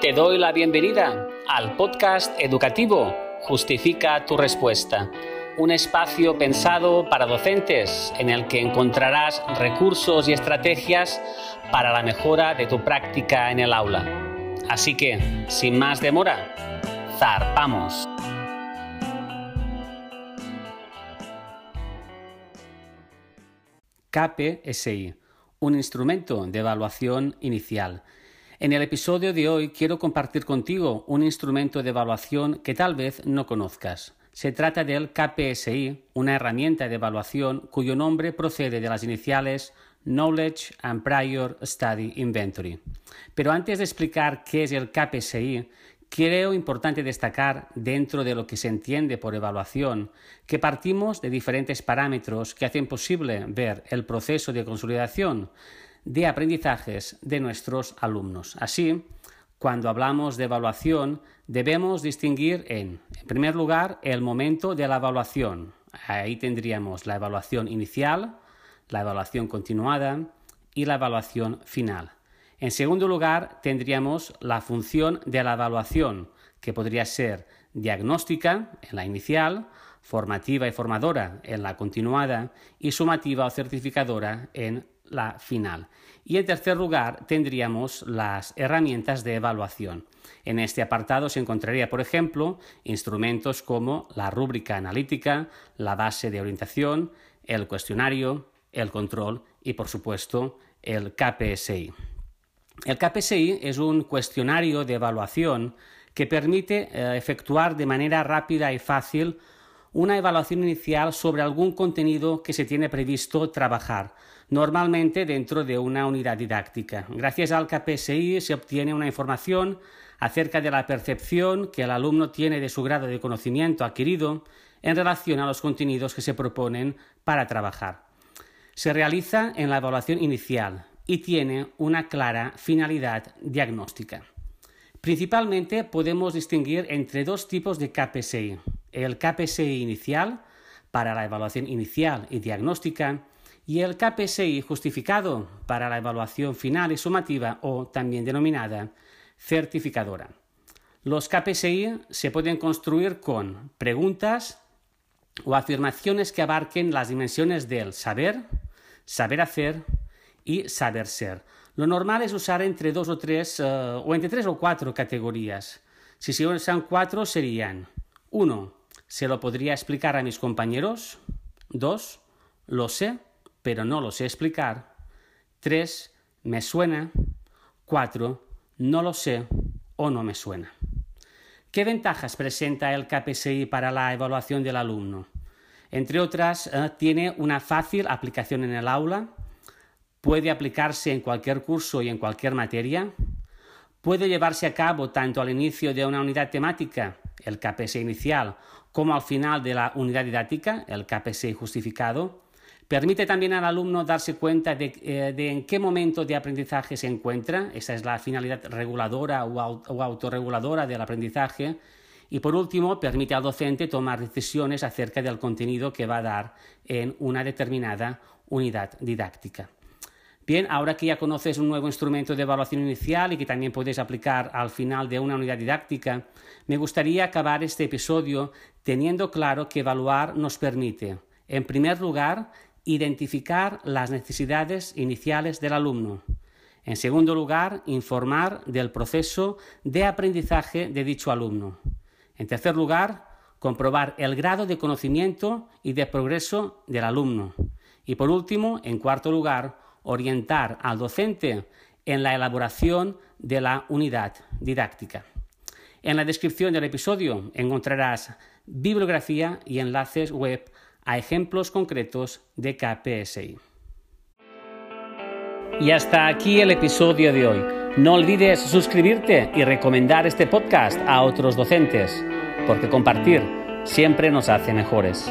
Te doy la bienvenida al podcast educativo Justifica tu respuesta, un espacio pensado para docentes en el que encontrarás recursos y estrategias para la mejora de tu práctica en el aula. Así que, sin más demora, zarpamos. KPSI, un instrumento de evaluación inicial en el episodio de hoy quiero compartir contigo un instrumento de evaluación que tal vez no conozcas. Se trata del KPSI, una herramienta de evaluación cuyo nombre procede de las iniciales Knowledge and Prior Study Inventory. Pero antes de explicar qué es el KPSI, creo importante destacar, dentro de lo que se entiende por evaluación, que partimos de diferentes parámetros que hacen posible ver el proceso de consolidación de aprendizajes de nuestros alumnos. Así, cuando hablamos de evaluación, debemos distinguir en, en primer lugar, el momento de la evaluación. Ahí tendríamos la evaluación inicial, la evaluación continuada y la evaluación final. En segundo lugar, tendríamos la función de la evaluación, que podría ser diagnóstica en la inicial, formativa y formadora en la continuada y sumativa o certificadora en la final. Y en tercer lugar, tendríamos las herramientas de evaluación. En este apartado se encontraría, por ejemplo, instrumentos como la rúbrica analítica, la base de orientación, el cuestionario, el control y, por supuesto, el KPSI. El KPSI es un cuestionario de evaluación que permite eh, efectuar de manera rápida y fácil una evaluación inicial sobre algún contenido que se tiene previsto trabajar, normalmente dentro de una unidad didáctica. Gracias al KPSI se obtiene una información acerca de la percepción que el alumno tiene de su grado de conocimiento adquirido en relación a los contenidos que se proponen para trabajar. Se realiza en la evaluación inicial y tiene una clara finalidad diagnóstica. Principalmente podemos distinguir entre dos tipos de KPSI. El KPSI inicial, para la evaluación inicial y diagnóstica, y el KPSI justificado para la evaluación final y sumativa o también denominada certificadora. Los KPSI se pueden construir con preguntas o afirmaciones que abarquen las dimensiones del saber, saber hacer y saber ser. Lo normal es usar entre dos o tres, eh, o entre tres o cuatro categorías. Si se usan cuatro serían uno, ¿Se lo podría explicar a mis compañeros? Dos, Lo sé pero no lo sé explicar. 3. Me suena. 4. No lo sé o no me suena. ¿Qué ventajas presenta el KPSI para la evaluación del alumno? Entre otras, eh, tiene una fácil aplicación en el aula, puede aplicarse en cualquier curso y en cualquier materia, puede llevarse a cabo tanto al inicio de una unidad temática, el KPSI inicial, como al final de la unidad didáctica, el KPSI justificado, Permite también al alumno darse cuenta eh, de, en qué momento de aprendizaje se encuentra, esa es la finalidad reguladora o, o autorreguladora del aprendizaje. Y por último, permite al docente tomar decisiones acerca del contenido que va a dar en una determinada unidad didáctica. Bien, ahora que ya conoces un nuevo instrumento de evaluación inicial y que también puedes aplicar al final de una unidad didáctica, me gustaría acabar este episodio teniendo claro que evaluar nos permite, en primer lugar, identificar las necesidades iniciales del alumno. En segundo lugar, informar del proceso de aprendizaje de dicho alumno. En tercer lugar, comprobar el grado de conocimiento y de progreso del alumno. Y por último, en cuarto lugar, orientar al docente en la elaboración de la unidad didáctica. En la descripción del episodio encontrarás bibliografía y enlaces web a ejemplos concretos de KPSI. Y hasta aquí el episodio de hoy. No olvides suscribirte y recomendar este podcast a otros docentes, porque compartir siempre nos hace mejores.